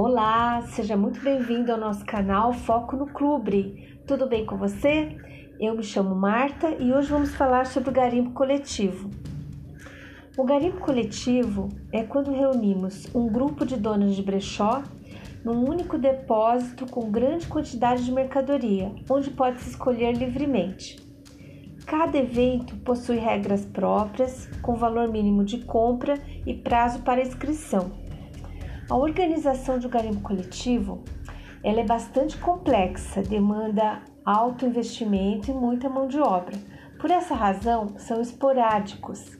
Olá, seja muito bem-vindo ao nosso canal Foco no Clube. Tudo bem com você? Eu me chamo Marta e hoje vamos falar sobre o garimpo coletivo. O garimpo coletivo é quando reunimos um grupo de donos de brechó num único depósito com grande quantidade de mercadoria, onde pode-se escolher livremente. Cada evento possui regras próprias, com valor mínimo de compra e prazo para inscrição. A organização de um garimpo coletivo ela é bastante complexa, demanda alto investimento e muita mão de obra. Por essa razão, são esporádicos.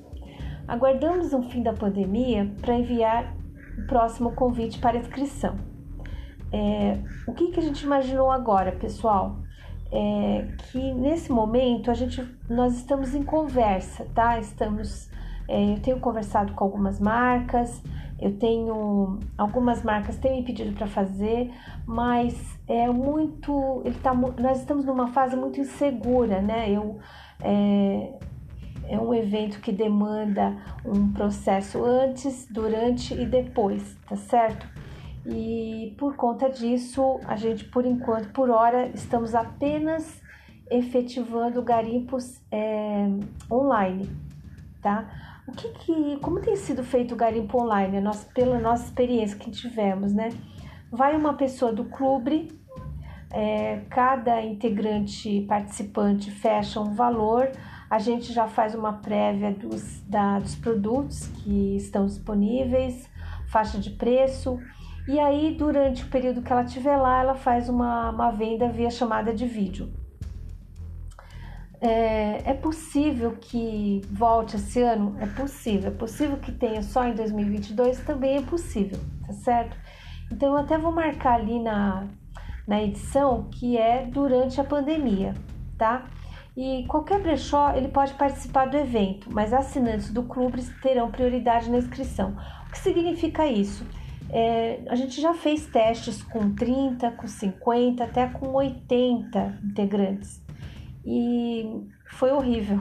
Aguardamos o fim da pandemia para enviar o próximo convite para inscrição. É, o que, que a gente imaginou agora, pessoal? é que nesse momento a gente nós estamos em conversa, tá? Estamos é, eu tenho conversado com algumas marcas, eu tenho algumas marcas têm me pedido para fazer, mas é muito ele tá, nós estamos numa fase muito insegura, né? Eu é, é um evento que demanda um processo antes, durante e depois, tá certo? e por conta disso, a gente, por enquanto, por hora, estamos apenas efetivando garimpos é, online, tá? O que, que como tem sido feito o garimpo online, nossa, pela nossa experiência que tivemos, né? Vai uma pessoa do clube, é, cada integrante participante fecha um valor, a gente já faz uma prévia dos, da, dos produtos que estão disponíveis, faixa de preço, e aí, durante o período que ela estiver lá, ela faz uma, uma venda via chamada de vídeo. É, é, possível que volte esse ano? É possível. É possível que tenha só em 2022? Também é possível, tá certo? Então, eu até vou marcar ali na, na edição que é durante a pandemia, tá? E qualquer brechó ele pode participar do evento, mas assinantes do clube terão prioridade na inscrição. O que significa isso? É, a gente já fez testes com 30, com 50, até com 80 integrantes e foi horrível.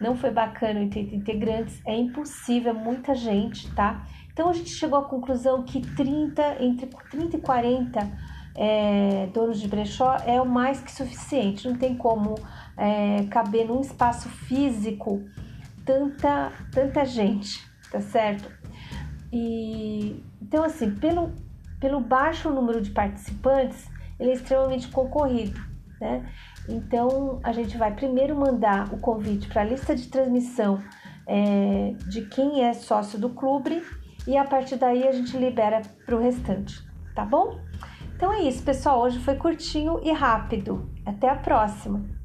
Não foi bacana 80 integrantes, é impossível, é muita gente, tá? Então a gente chegou à conclusão que 30, entre 30 e 40 é, donos de brechó é o mais que suficiente, não tem como é, caber num espaço físico tanta, tanta gente, tá certo? E então, assim, pelo, pelo baixo número de participantes, ele é extremamente concorrido, né? Então, a gente vai primeiro mandar o convite para a lista de transmissão é, de quem é sócio do clube e a partir daí a gente libera para o restante, tá bom? Então é isso, pessoal. Hoje foi curtinho e rápido. Até a próxima!